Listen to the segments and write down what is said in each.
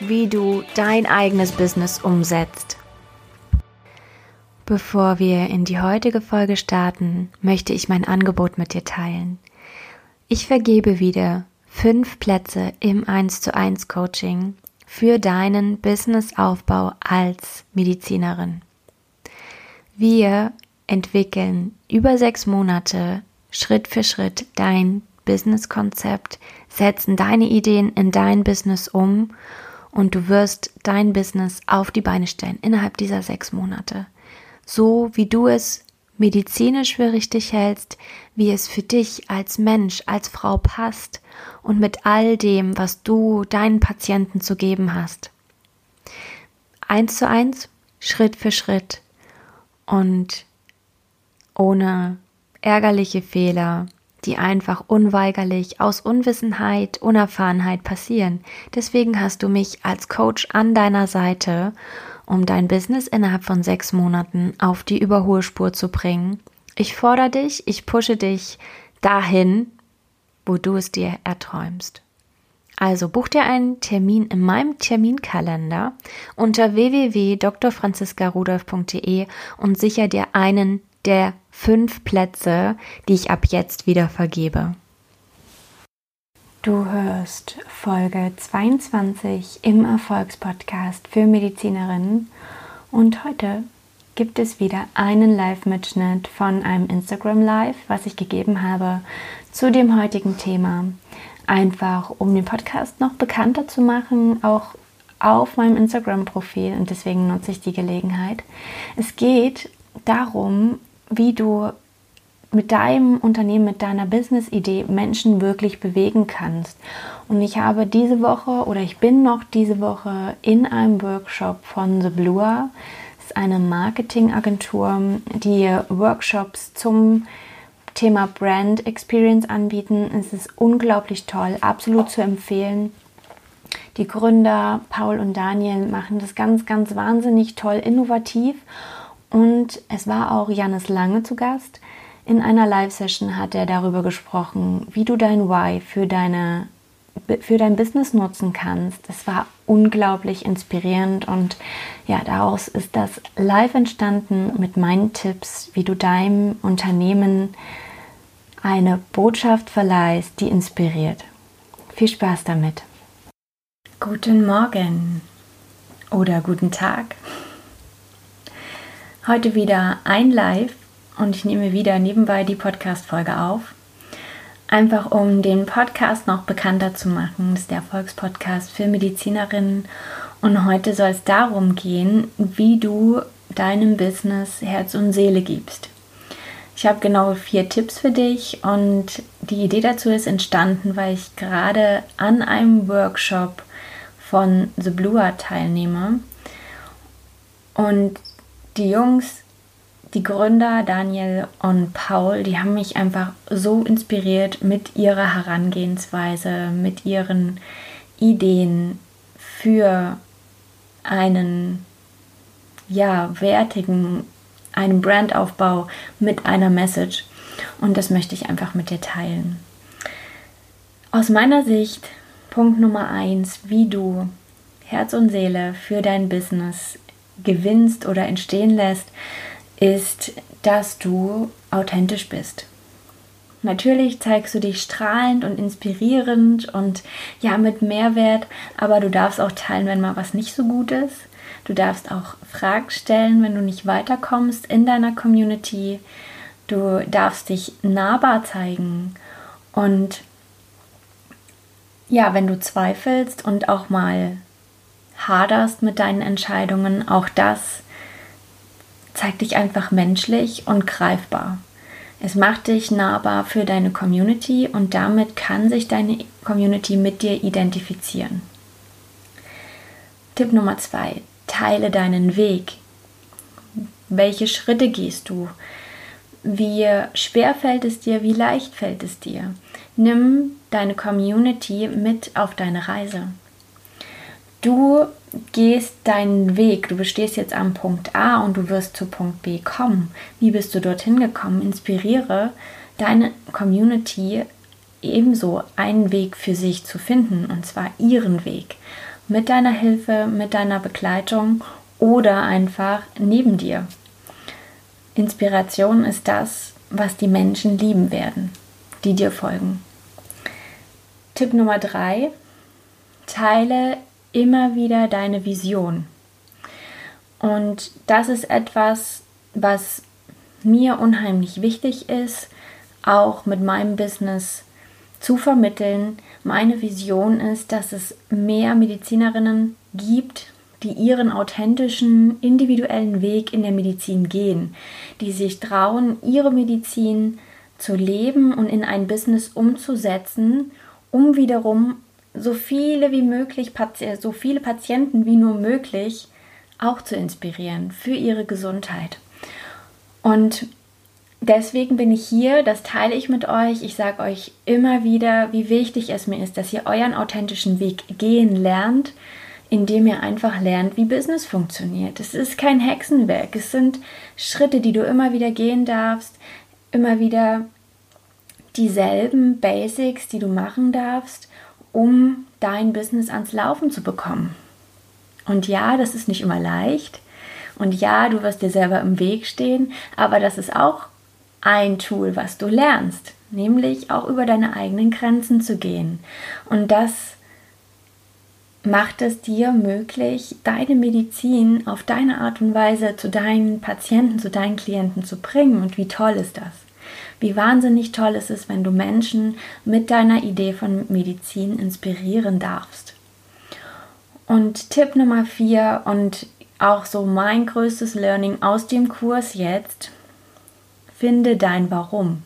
wie du dein eigenes Business umsetzt. Bevor wir in die heutige Folge starten, möchte ich mein Angebot mit dir teilen. Ich vergebe wieder fünf Plätze im 1 zu 1 Coaching für deinen Businessaufbau als Medizinerin. Wir entwickeln über sechs Monate Schritt für Schritt dein Businesskonzept, setzen deine Ideen in dein Business um und du wirst dein Business auf die Beine stellen innerhalb dieser sechs Monate. So wie du es medizinisch für richtig hältst, wie es für dich als Mensch, als Frau passt und mit all dem, was du deinen Patienten zu geben hast. Eins zu eins, Schritt für Schritt und ohne ärgerliche Fehler, die einfach unweigerlich aus Unwissenheit, Unerfahrenheit passieren. Deswegen hast du mich als Coach an deiner Seite, um dein Business innerhalb von sechs Monaten auf die Überholspur zu bringen. Ich fordere dich, ich pushe dich dahin, wo du es dir erträumst. Also buch dir einen Termin in meinem Terminkalender unter www.drfranziskarudolf.de und sicher dir einen der fünf Plätze, die ich ab jetzt wieder vergebe. Du hörst Folge 22 im Erfolgspodcast für Medizinerinnen und heute gibt es wieder einen Live-Mitschnitt von einem Instagram Live, was ich gegeben habe zu dem heutigen Thema. Einfach um den Podcast noch bekannter zu machen, auch auf meinem Instagram-Profil und deswegen nutze ich die Gelegenheit. Es geht darum, wie du mit deinem Unternehmen, mit deiner Business-Idee Menschen wirklich bewegen kannst. Und ich habe diese Woche oder ich bin noch diese Woche in einem Workshop von The Bluer. Das ist eine Marketingagentur, die Workshops zum Thema Brand Experience anbieten. Es ist unglaublich toll, absolut zu empfehlen. Die Gründer Paul und Daniel machen das ganz, ganz wahnsinnig toll, innovativ und es war auch Janis Lange zu Gast. In einer Live-Session hat er darüber gesprochen, wie du dein Why für, deine, für dein Business nutzen kannst. Es war unglaublich inspirierend und ja, daraus ist das live entstanden mit meinen Tipps, wie du deinem Unternehmen eine Botschaft verleihst, die inspiriert. Viel Spaß damit. Guten Morgen oder guten Tag. Heute wieder ein Live und ich nehme wieder nebenbei die Podcast-Folge auf. Einfach um den Podcast noch bekannter zu machen. Das ist der Erfolgspodcast für Medizinerinnen. Und heute soll es darum gehen, wie du deinem Business Herz und Seele gibst. Ich habe genau vier Tipps für dich und die Idee dazu ist entstanden, weil ich gerade an einem Workshop von The Blue teilnehme. Und die Jungs, die Gründer Daniel und Paul, die haben mich einfach so inspiriert mit ihrer Herangehensweise, mit ihren Ideen für einen ja, wertigen, einen Brandaufbau mit einer Message. Und das möchte ich einfach mit dir teilen. Aus meiner Sicht, Punkt Nummer eins, wie du Herz und Seele für dein Business gewinnst oder entstehen lässt, ist, dass du authentisch bist. Natürlich zeigst du dich strahlend und inspirierend und ja mit Mehrwert, aber du darfst auch teilen, wenn mal was nicht so gut ist. Du darfst auch Fragen stellen, wenn du nicht weiterkommst in deiner Community. Du darfst dich nahbar zeigen und ja, wenn du zweifelst und auch mal haderst mit deinen Entscheidungen, auch das zeigt dich einfach menschlich und greifbar. Es macht dich nahbar für deine Community und damit kann sich deine Community mit dir identifizieren. Tipp Nummer zwei, teile deinen Weg. Welche Schritte gehst du? Wie schwer fällt es dir? Wie leicht fällt es dir? Nimm deine Community mit auf deine Reise. Du gehst deinen Weg, du bestehst jetzt am Punkt A und du wirst zu Punkt B kommen. Wie bist du dorthin gekommen? Inspiriere deine Community ebenso einen Weg für sich zu finden, und zwar ihren Weg. Mit deiner Hilfe, mit deiner Begleitung oder einfach neben dir. Inspiration ist das, was die Menschen lieben werden, die dir folgen. Tipp Nummer drei: Teile immer wieder deine Vision. Und das ist etwas, was mir unheimlich wichtig ist, auch mit meinem Business zu vermitteln. Meine Vision ist, dass es mehr Medizinerinnen gibt, die ihren authentischen, individuellen Weg in der Medizin gehen, die sich trauen, ihre Medizin zu leben und in ein Business umzusetzen, um wiederum so viele wie möglich, so viele Patienten wie nur möglich auch zu inspirieren für ihre Gesundheit. Und deswegen bin ich hier, das teile ich mit euch. Ich sage euch immer wieder, wie wichtig es mir ist, dass ihr euren authentischen Weg gehen lernt, indem ihr einfach lernt, wie Business funktioniert. Es ist kein Hexenwerk, es sind Schritte, die du immer wieder gehen darfst, immer wieder dieselben Basics, die du machen darfst, um dein Business ans Laufen zu bekommen. Und ja, das ist nicht immer leicht. Und ja, du wirst dir selber im Weg stehen, aber das ist auch ein Tool, was du lernst, nämlich auch über deine eigenen Grenzen zu gehen. Und das macht es dir möglich, deine Medizin auf deine Art und Weise zu deinen Patienten, zu deinen Klienten zu bringen. Und wie toll ist das? Wie wahnsinnig toll ist es, wenn du Menschen mit deiner Idee von Medizin inspirieren darfst. Und Tipp Nummer vier und auch so mein größtes Learning aus dem Kurs jetzt, Finde dein Warum.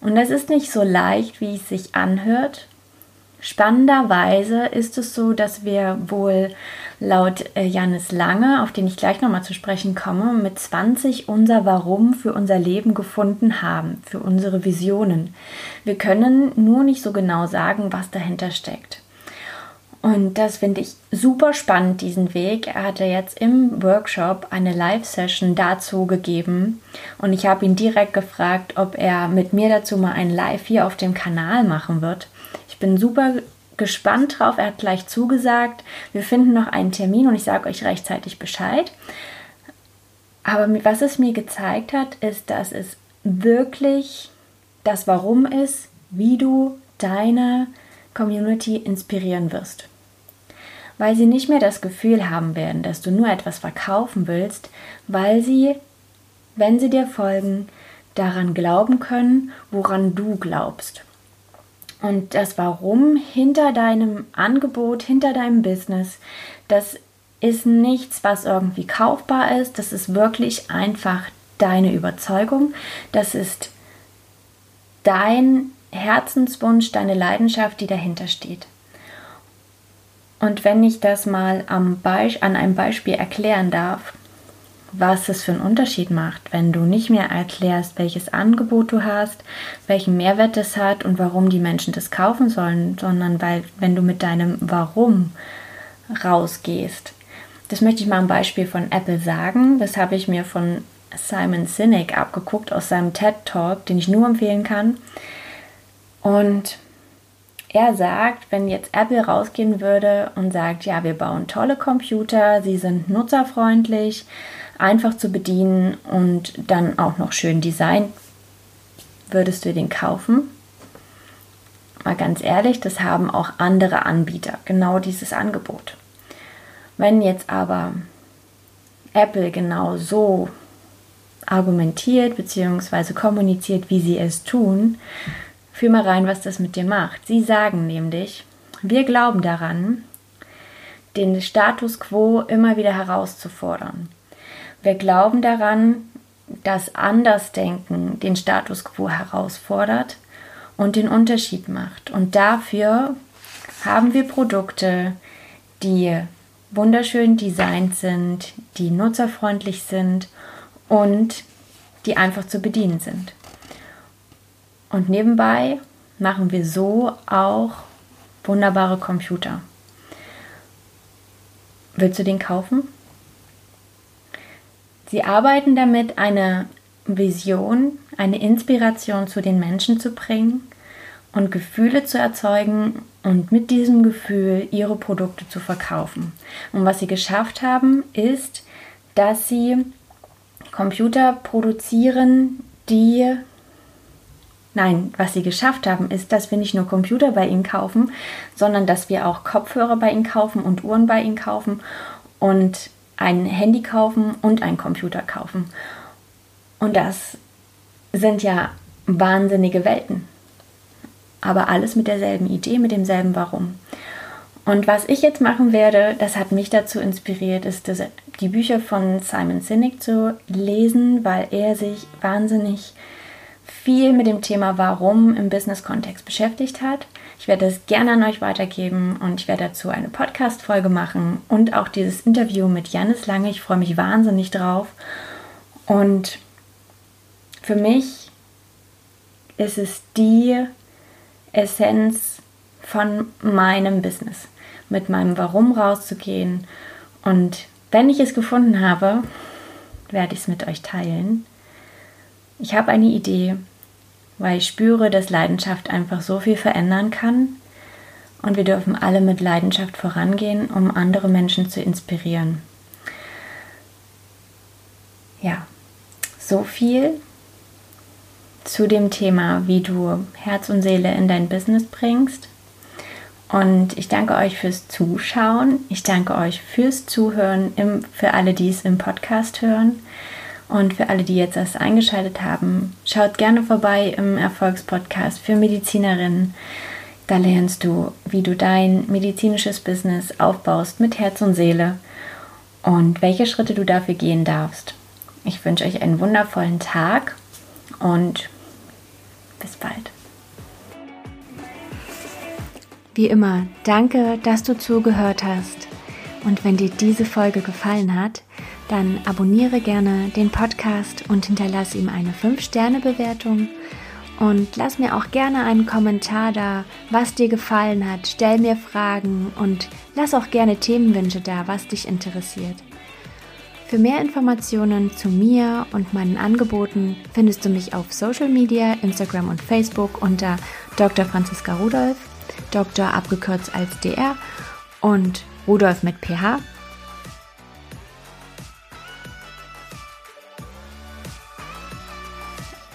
Und das ist nicht so leicht, wie es sich anhört. Spannenderweise ist es so, dass wir wohl laut äh, Janis Lange, auf den ich gleich nochmal zu sprechen komme, mit 20 unser Warum für unser Leben gefunden haben, für unsere Visionen. Wir können nur nicht so genau sagen, was dahinter steckt. Und das finde ich super spannend, diesen Weg. Er hatte jetzt im Workshop eine Live-Session dazu gegeben und ich habe ihn direkt gefragt, ob er mit mir dazu mal ein Live hier auf dem Kanal machen wird. Bin super gespannt drauf. Er hat gleich zugesagt. Wir finden noch einen Termin und ich sage euch rechtzeitig Bescheid. Aber was es mir gezeigt hat, ist, dass es wirklich das Warum ist, wie du deine Community inspirieren wirst weil sie nicht mehr das Gefühl haben werden, dass du nur etwas verkaufen willst, weil sie, wenn sie dir folgen, daran glauben können, woran du glaubst. Und das Warum hinter deinem Angebot, hinter deinem Business, das ist nichts, was irgendwie kaufbar ist. Das ist wirklich einfach deine Überzeugung. Das ist dein Herzenswunsch, deine Leidenschaft, die dahinter steht. Und wenn ich das mal an einem Beispiel erklären darf, was es für einen Unterschied macht, wenn du nicht mehr erklärst, welches Angebot du hast, welchen Mehrwert es hat und warum die Menschen das kaufen sollen, sondern weil, wenn du mit deinem Warum rausgehst. Das möchte ich mal am Beispiel von Apple sagen. Das habe ich mir von Simon Sinek abgeguckt aus seinem TED Talk, den ich nur empfehlen kann. Und er sagt, wenn jetzt Apple rausgehen würde und sagt, ja, wir bauen tolle Computer, sie sind nutzerfreundlich, einfach zu bedienen und dann auch noch schön designt, würdest du den kaufen? Mal ganz ehrlich, das haben auch andere Anbieter, genau dieses Angebot. Wenn jetzt aber Apple genau so argumentiert bzw. kommuniziert, wie sie es tun, Fühl mal rein, was das mit dir macht. Sie sagen nämlich, wir glauben daran, den Status quo immer wieder herauszufordern. Wir glauben daran, dass Andersdenken den Status quo herausfordert und den Unterschied macht. Und dafür haben wir Produkte, die wunderschön designt sind, die nutzerfreundlich sind und die einfach zu bedienen sind. Und nebenbei machen wir so auch wunderbare Computer. Willst du den kaufen? Sie arbeiten damit, eine Vision, eine Inspiration zu den Menschen zu bringen und Gefühle zu erzeugen und mit diesem Gefühl ihre Produkte zu verkaufen. Und was sie geschafft haben, ist, dass sie Computer produzieren, die Nein, was sie geschafft haben, ist, dass wir nicht nur Computer bei ihnen kaufen, sondern dass wir auch Kopfhörer bei ihnen kaufen und Uhren bei ihnen kaufen und ein Handy kaufen und einen Computer kaufen. Und das sind ja wahnsinnige Welten. Aber alles mit derselben Idee, mit demselben Warum. Und was ich jetzt machen werde, das hat mich dazu inspiriert, ist die Bücher von Simon Sinek zu lesen, weil er sich wahnsinnig viel mit dem Thema Warum im Business-Kontext beschäftigt hat. Ich werde das gerne an euch weitergeben und ich werde dazu eine Podcast-Folge machen und auch dieses Interview mit Janis Lange. Ich freue mich wahnsinnig drauf. Und für mich ist es die Essenz von meinem Business, mit meinem Warum rauszugehen. Und wenn ich es gefunden habe, werde ich es mit euch teilen. Ich habe eine Idee, weil ich spüre, dass Leidenschaft einfach so viel verändern kann. Und wir dürfen alle mit Leidenschaft vorangehen, um andere Menschen zu inspirieren. Ja, so viel zu dem Thema, wie du Herz und Seele in dein Business bringst. Und ich danke euch fürs Zuschauen. Ich danke euch fürs Zuhören, im, für alle, die es im Podcast hören. Und für alle, die jetzt erst eingeschaltet haben, schaut gerne vorbei im Erfolgspodcast für Medizinerinnen. Da lernst du, wie du dein medizinisches Business aufbaust mit Herz und Seele und welche Schritte du dafür gehen darfst. Ich wünsche euch einen wundervollen Tag und bis bald. Wie immer, danke, dass du zugehört hast. Und wenn dir diese Folge gefallen hat, dann abonniere gerne den Podcast und hinterlasse ihm eine 5-Sterne-Bewertung. Und lass mir auch gerne einen Kommentar da, was dir gefallen hat. Stell mir Fragen und lass auch gerne Themenwünsche da, was dich interessiert. Für mehr Informationen zu mir und meinen Angeboten findest du mich auf Social Media, Instagram und Facebook unter Dr. Franziska Rudolf, Dr. abgekürzt als DR und Rudolf mit PH.